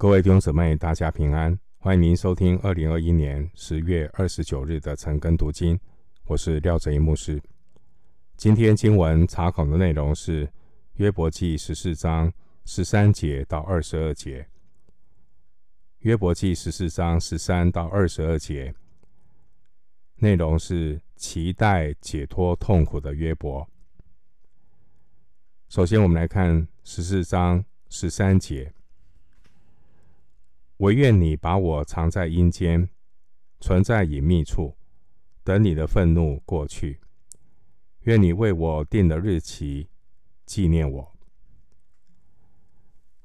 各位弟兄姊妹，大家平安！欢迎您收听二零二一年十月二十九日的晨更读经，我是廖哲一牧师。今天经文查考的内容是约伯记十四章十三节到二十二节。约伯记十四章十三到二十二节内容是期待解脱痛苦的约伯。首先，我们来看十四章十三节。惟愿你把我藏在阴间，存在隐秘处，等你的愤怒过去。愿你为我定了日期，纪念我。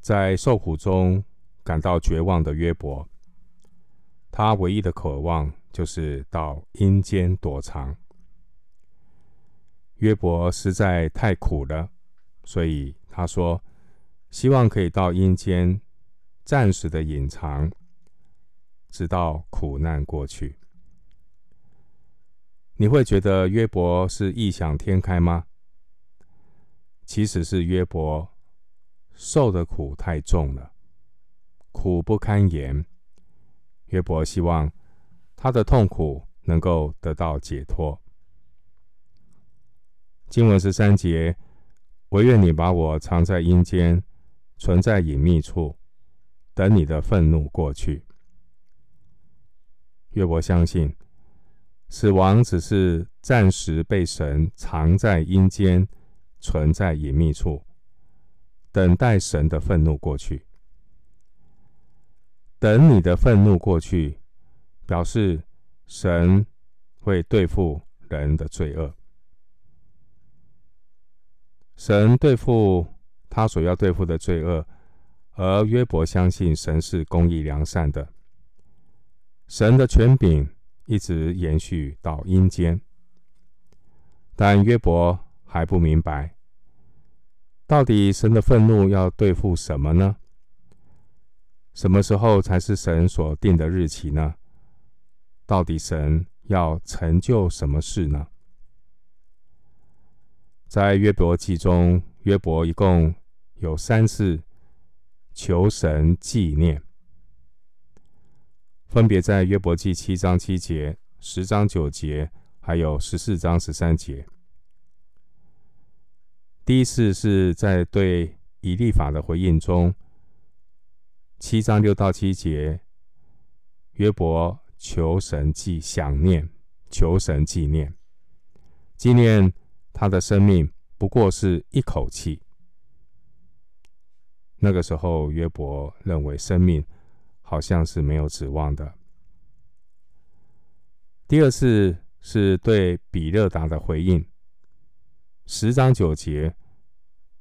在受苦中感到绝望的约伯，他唯一的渴望就是到阴间躲藏。约伯实在太苦了，所以他说，希望可以到阴间。暂时的隐藏，直到苦难过去。你会觉得约伯是异想天开吗？其实是约伯受的苦太重了，苦不堪言。约伯希望他的痛苦能够得到解脱。经文十三节：惟愿你把我藏在阴间，存在隐秘处。等你的愤怒过去，约伯相信死亡只是暂时被神藏在阴间，存在隐秘处，等待神的愤怒过去。等你的愤怒过去，表示神会对付人的罪恶。神对付他所要对付的罪恶。而约伯相信神是公义良善的，神的权柄一直延续到阴间，但约伯还不明白，到底神的愤怒要对付什么呢？什么时候才是神所定的日期呢？到底神要成就什么事呢？在约伯记中，约伯一共有三次。求神纪念，分别在约伯记七章七节、十章九节，还有十四章十三节。第一次是在对以利法的回应中，七章六到七节，约伯求神记想念，求神纪念，纪念他的生命不过是一口气。那个时候，约伯认为生命好像是没有指望的。第二次是对比勒达的回应，十章九节，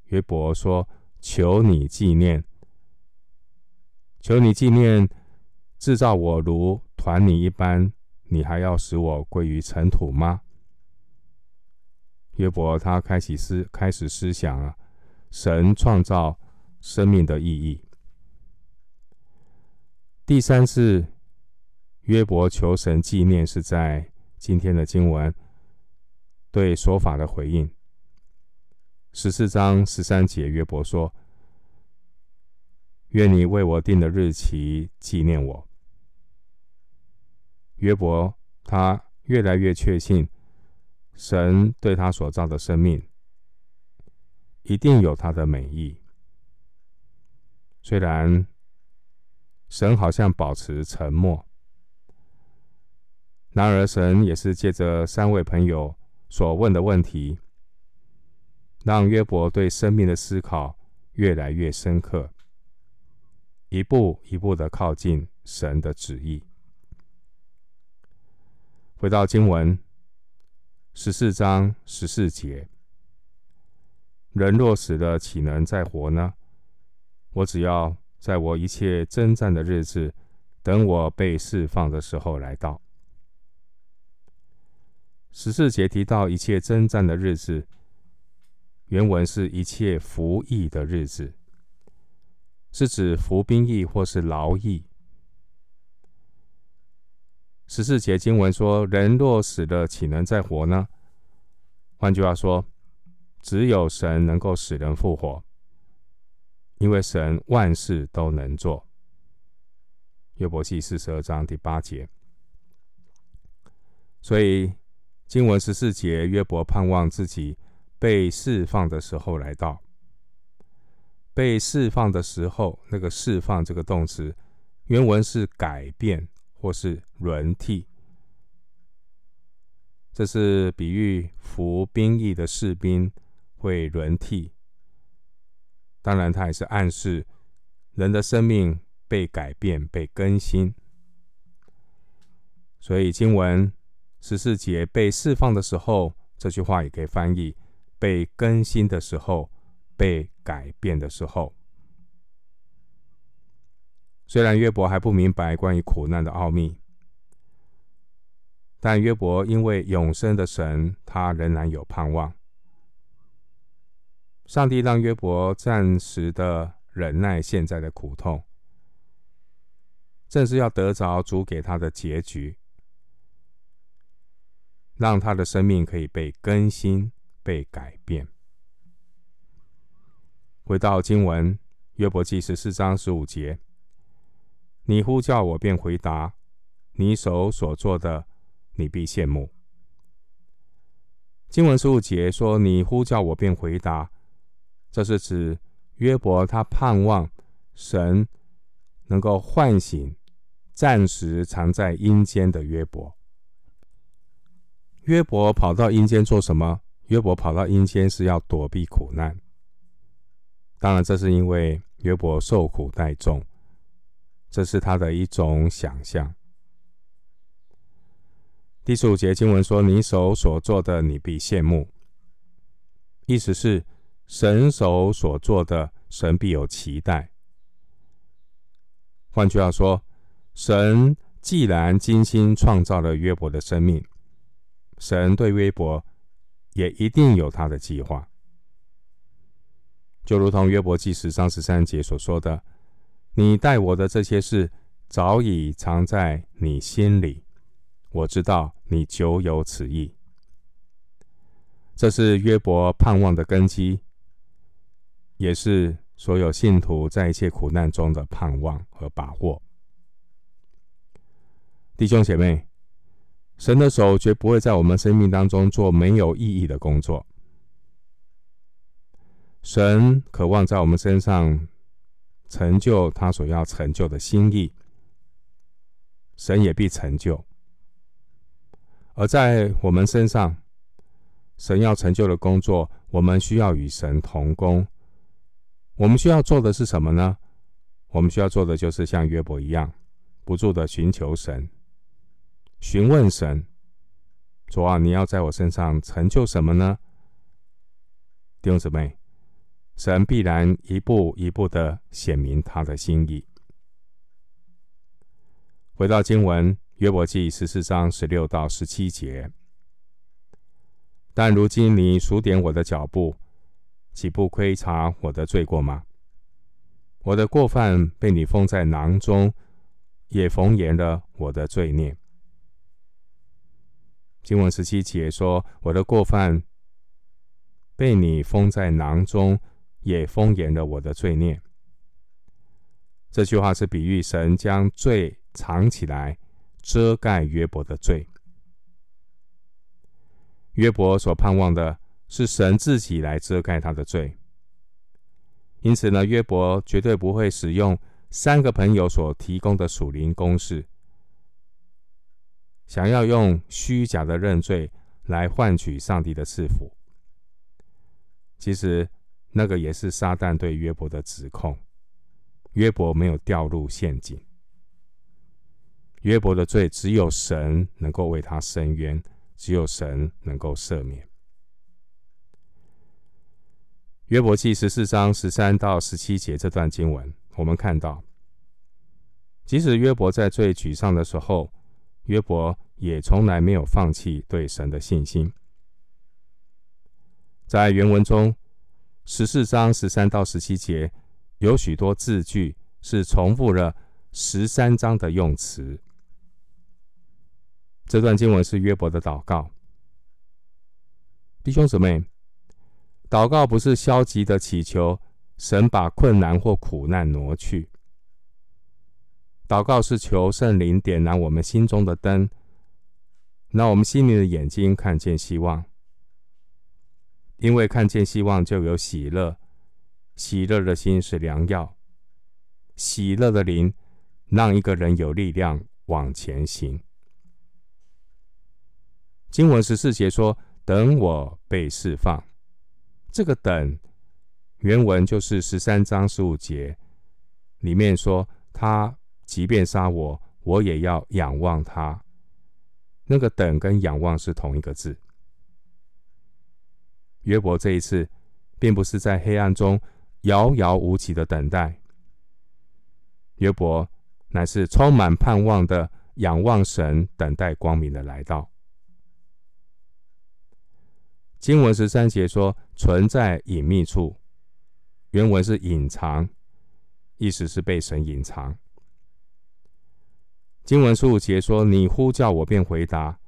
约伯说：“求你纪念，求你纪念，制造我如团泥一般，你还要使我归于尘土吗？”约伯他开始思开始思想啊，神创造。生命的意义。第三次，约伯求神纪念，是在今天的经文对说法的回应。十四章十三节，约伯说：“愿你为我定的日期纪念我。”约伯他越来越确信，神对他所造的生命一定有他的美意。虽然神好像保持沉默，然而神也是借着三位朋友所问的问题，让约伯对生命的思考越来越深刻，一步一步的靠近神的旨意。回到经文十四章十四节：人若死了，岂能再活呢？我只要在我一切征战的日子，等我被释放的时候来到。十四节提到一切征战的日子，原文是一切服役的日子，是指服兵役或是劳役。十四节经文说：“人若死了，岂能再活呢？”换句话说，只有神能够使人复活。因为神万事都能做，约伯记四十二章第八节。所以经文十四节，约伯盼望自己被释放的时候来到。被释放的时候，那个释放这个动词，原文是改变或是轮替。这是比喻服兵役的士兵会轮替。当然，它也是暗示人的生命被改变、被更新。所以经文十四节被释放的时候，这句话也可以翻译被更新的时候。被改变的时候，虽然约伯还不明白关于苦难的奥秘，但约伯因为永生的神，他仍然有盼望。上帝让约伯暂时的忍耐现在的苦痛，正是要得着主给他的结局，让他的生命可以被更新、被改变。回到经文，约伯记十四章十五节：“你呼叫我，便回答；你手所做的，你必羡慕。”经文十五节说：“你呼叫我，便回答。”这是指约伯他盼望神能够唤醒暂时藏在阴间的约伯。约伯跑到阴间做什么？约伯跑到阴间是要躲避苦难。当然，这是因为约伯受苦太重，这是他的一种想象。第十五节经文说：“你手所做的，你必羡慕。”意思是神手所做的，神必有期待。换句话说，神既然精心创造了约伯的生命，神对约伯也一定有他的计划。就如同约伯记十章十三节所说的：“你待我的这些事，早已藏在你心里，我知道你久有此意。”这是约伯盼望的根基，也是所有信徒在一切苦难中的盼望和把握。弟兄姐妹，神的手绝不会在我们生命当中做没有意义的工作。神渴望在我们身上成就他所要成就的心意，神也必成就。而在我们身上，神要成就的工作，我们需要与神同工。我们需要做的是什么呢？我们需要做的就是像约伯一样，不住的寻求神，询问神：主啊，你要在我身上成就什么呢？弟兄姊妹。神必然一步一步的显明他的心意。回到经文，约伯记十四章十六到十七节。但如今你数点我的脚步，岂不窥察我的罪过吗？我的过犯被你封在囊中，也缝严了我的罪孽。经文十七节说：我的过犯被你封在囊中。也封严了我的罪孽。这句话是比喻神将罪藏起来，遮盖约伯的罪。约伯所盼望的是神自己来遮盖他的罪。因此呢，约伯绝对不会使用三个朋友所提供的属灵公式，想要用虚假的认罪来换取上帝的赐福。其实。那个也是撒旦对约伯的指控。约伯没有掉入陷阱。约伯的罪只有神能够为他伸冤，只有神能够赦免。约伯记十四章十三到十七节这段经文，我们看到，即使约伯在最沮丧的时候，约伯也从来没有放弃对神的信心。在原文中。十四章十三到十七节有许多字句是重复了十三章的用词。这段经文是约伯的祷告。弟兄姊妹，祷告不是消极的祈求神把困难或苦难挪去。祷告是求圣灵点燃我们心中的灯，让我们心灵的眼睛看见希望。因为看见希望，就有喜乐。喜乐的心是良药，喜乐的灵让一个人有力量往前行。经文十四节说：“等我被释放。”这个“等”原文就是十三章十五节里面说：“他即便杀我，我也要仰望他。”那个“等”跟“仰望”是同一个字。约伯这一次，并不是在黑暗中遥遥无期的等待，约伯乃是充满盼望的仰望神，等待光明的来到。经文十三节说：“存在隐秘处”，原文是“隐藏”，意思是被神隐藏。经文十五节说：“你呼叫我便回答。”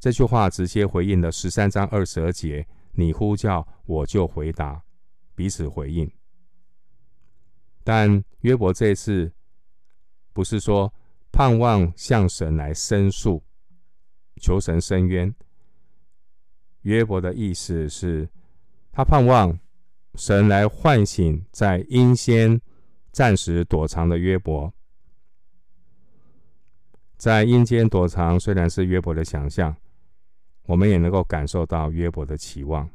这句话直接回应了十三章二十二节。你呼叫，我就回答，彼此回应。但约伯这次不是说盼望向神来申诉，求神伸冤。约伯的意思是，他盼望神来唤醒在阴间暂时躲藏的约伯。在阴间躲藏虽然是约伯的想象。我们也能够感受到约伯的期望，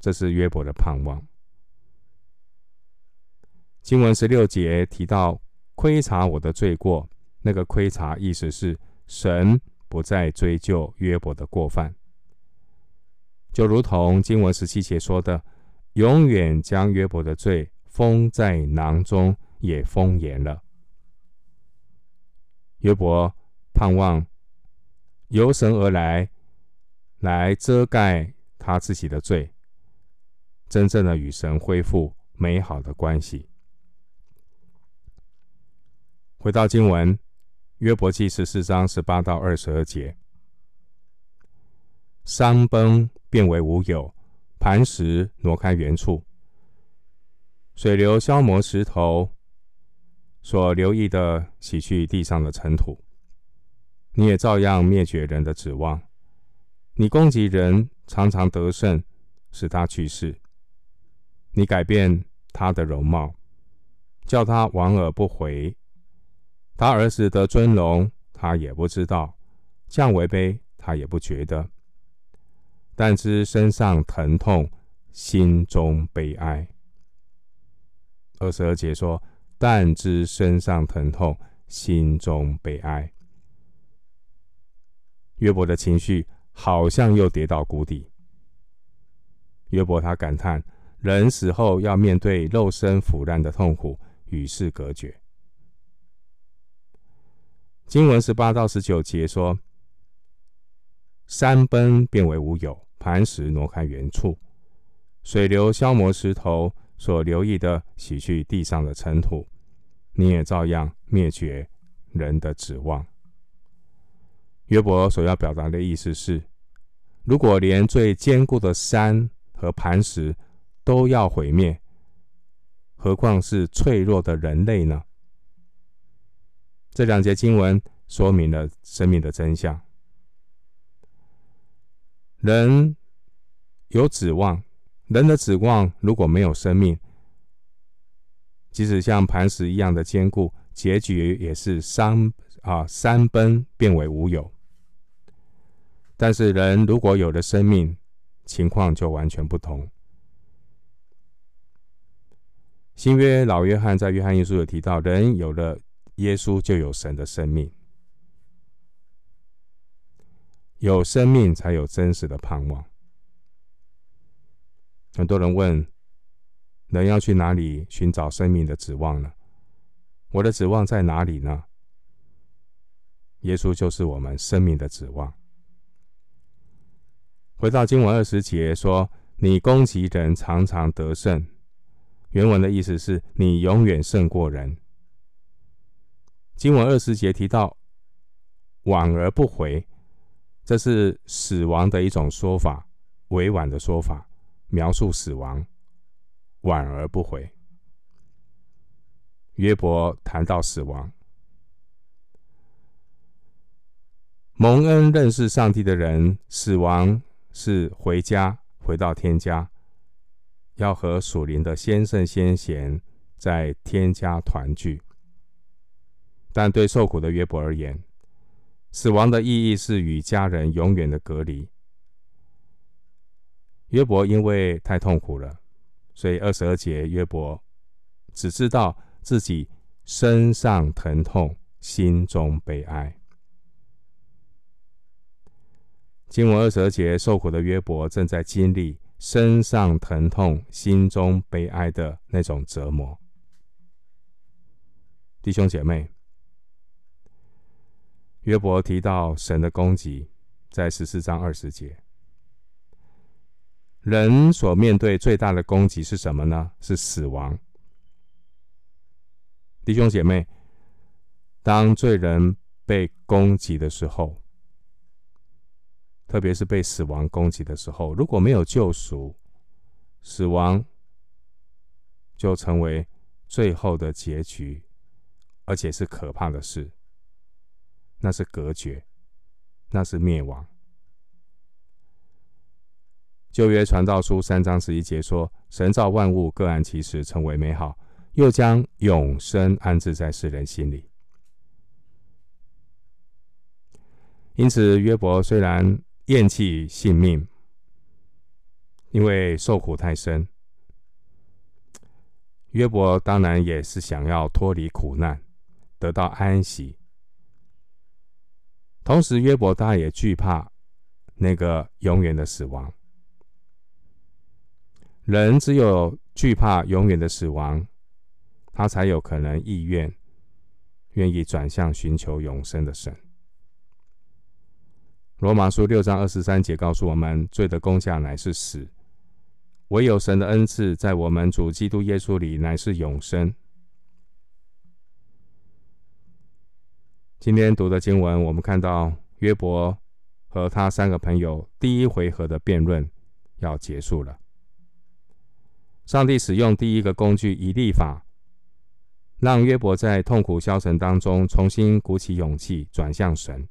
这是约伯的盼望。经文十六节提到窥察我的罪过，那个窥察意思是神不再追究约伯的过犯，就如同经文十七节说的，永远将约伯的罪封在囊中，也封严了。约伯盼望。由神而来，来遮盖他自己的罪，真正的与神恢复美好的关系。回到经文，约伯记十四章十八到二十二节：山崩变为无有，磐石挪开原处，水流消磨石头，所留意的洗去地上的尘土。你也照样灭绝人的指望，你攻击人，常常得胜，使他去世。你改变他的容貌，叫他往而不回。他儿子得尊荣，他也不知道；降为卑，他也不觉得。但知身上疼痛，心中悲哀。二十二节说：但知身上疼痛，心中悲哀。约伯的情绪好像又跌到谷底。约伯他感叹：人死后要面对肉身腐烂的痛苦，与世隔绝。经文十八到十九节说：山崩变为无有，磐石挪开原处，水流消磨石头，所留意的洗去地上的尘土，你也照样灭绝人的指望。约伯所要表达的意思是：如果连最坚固的山和磐石都要毁灭，何况是脆弱的人类呢？这两节经文说明了生命的真相。人有指望，人的指望如果没有生命，即使像磐石一样的坚固，结局也是三啊三崩变为无有。但是人如果有了生命，情况就完全不同。新约老约翰在约翰一书有提到，人有了耶稣就有神的生命，有生命才有真实的盼望。很多人问，人要去哪里寻找生命的指望呢？我的指望在哪里呢？耶稣就是我们生命的指望。回到经文二十节说：“你攻击人，常常得胜。”原文的意思是你永远胜过人。经文二十节提到“晚而不回”，这是死亡的一种说法，委婉的说法，描述死亡。“晚而不回”，约伯谈到死亡。蒙恩认识上帝的人，死亡是回家，回到天家，要和属灵的先圣先贤在天家团聚。但对受苦的约伯而言，死亡的意义是与家人永远的隔离。约伯因为太痛苦了，所以二十二节约伯只知道自己身上疼痛，心中悲哀。经文二十二节，受苦的约伯正在经历身上疼痛、心中悲哀的那种折磨。弟兄姐妹，约伯提到神的攻击，在十四章二十节。人所面对最大的攻击是什么呢？是死亡。弟兄姐妹，当罪人被攻击的时候，特别是被死亡攻击的时候，如果没有救赎，死亡就成为最后的结局，而且是可怕的事。那是隔绝，那是灭亡。旧约传道书三章十一节说：“神造万物各按其时，成为美好，又将永生安置在世人心里。”因此，约伯虽然，厌弃性命，因为受苦太深。约伯当然也是想要脱离苦难，得到安息。同时，约伯他也惧怕那个永远的死亡。人只有惧怕永远的死亡，他才有可能意愿、愿意转向寻求永生的神。罗马书六章二十三节告诉我们：罪的工价乃是死，唯有神的恩赐在我们主基督耶稣里乃是永生。今天读的经文，我们看到约伯和他三个朋友第一回合的辩论要结束了。上帝使用第一个工具以利法，让约伯在痛苦消沉当中重新鼓起勇气，转向神。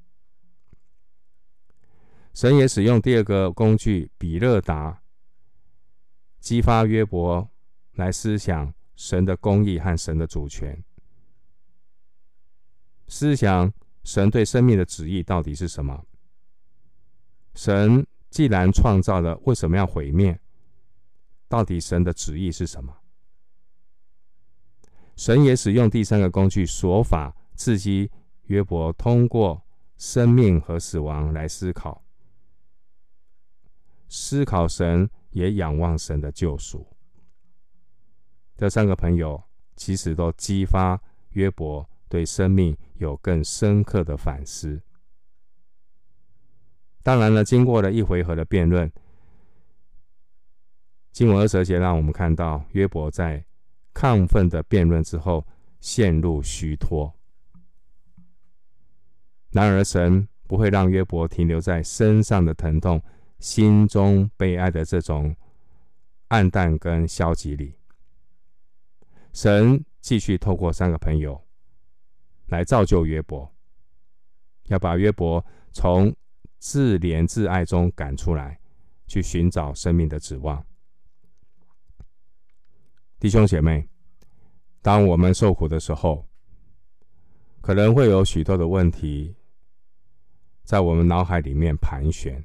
神也使用第二个工具比勒达，激发约伯来思想神的公义和神的主权，思想神对生命的旨意到底是什么？神既然创造了，为什么要毁灭？到底神的旨意是什么？神也使用第三个工具说法，刺激约伯通过生命和死亡来思考。思考神，也仰望神的救赎。这三个朋友其实都激发约伯对生命有更深刻的反思。当然了，经过了一回合的辩论，经文二十节让我们看到约伯在亢奋的辩论之后陷入虚脱。然而，神不会让约伯停留在身上的疼痛。心中悲哀的这种暗淡跟消极里，神继续透过三个朋友来造就约伯，要把约伯从自怜自爱中赶出来，去寻找生命的指望。弟兄姐妹，当我们受苦的时候，可能会有许多的问题在我们脑海里面盘旋。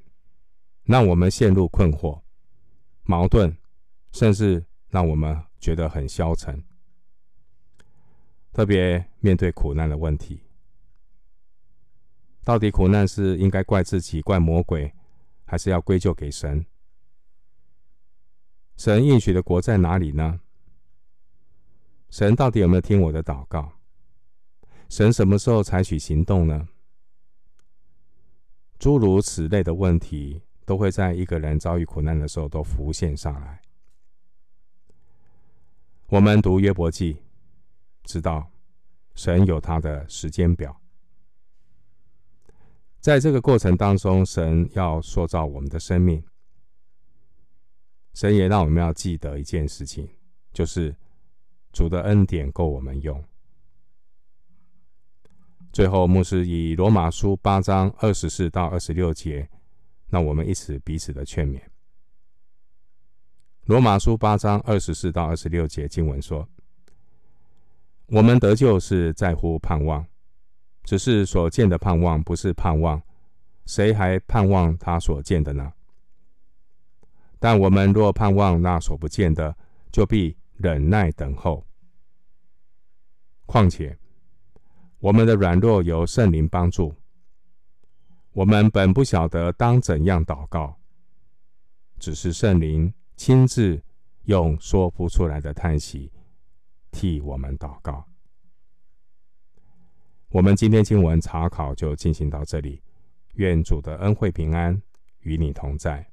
让我们陷入困惑、矛盾，甚至让我们觉得很消沉。特别面对苦难的问题，到底苦难是应该怪自己、怪魔鬼，还是要归咎给神？神应许的国在哪里呢？神到底有没有听我的祷告？神什么时候采取行动呢？诸如此类的问题。都会在一个人遭遇苦难的时候都浮现上来。我们读约伯记，知道神有他的时间表，在这个过程当中，神要塑造我们的生命。神也让我们要记得一件事情，就是主的恩典够我们用。最后，牧师以罗马书八章二十四到二十六节，让我们一起彼此的劝勉。罗马书八章二十四到二十六节经文说：“我们得救是在乎盼望，只是所见的盼望不是盼望，谁还盼望他所见的呢？但我们若盼望那所不见的，就必忍耐等候。况且。”我们的软弱由圣灵帮助，我们本不晓得当怎样祷告，只是圣灵亲自用说不出来的叹息替我们祷告。我们今天经文查考就进行到这里，愿主的恩惠平安与你同在。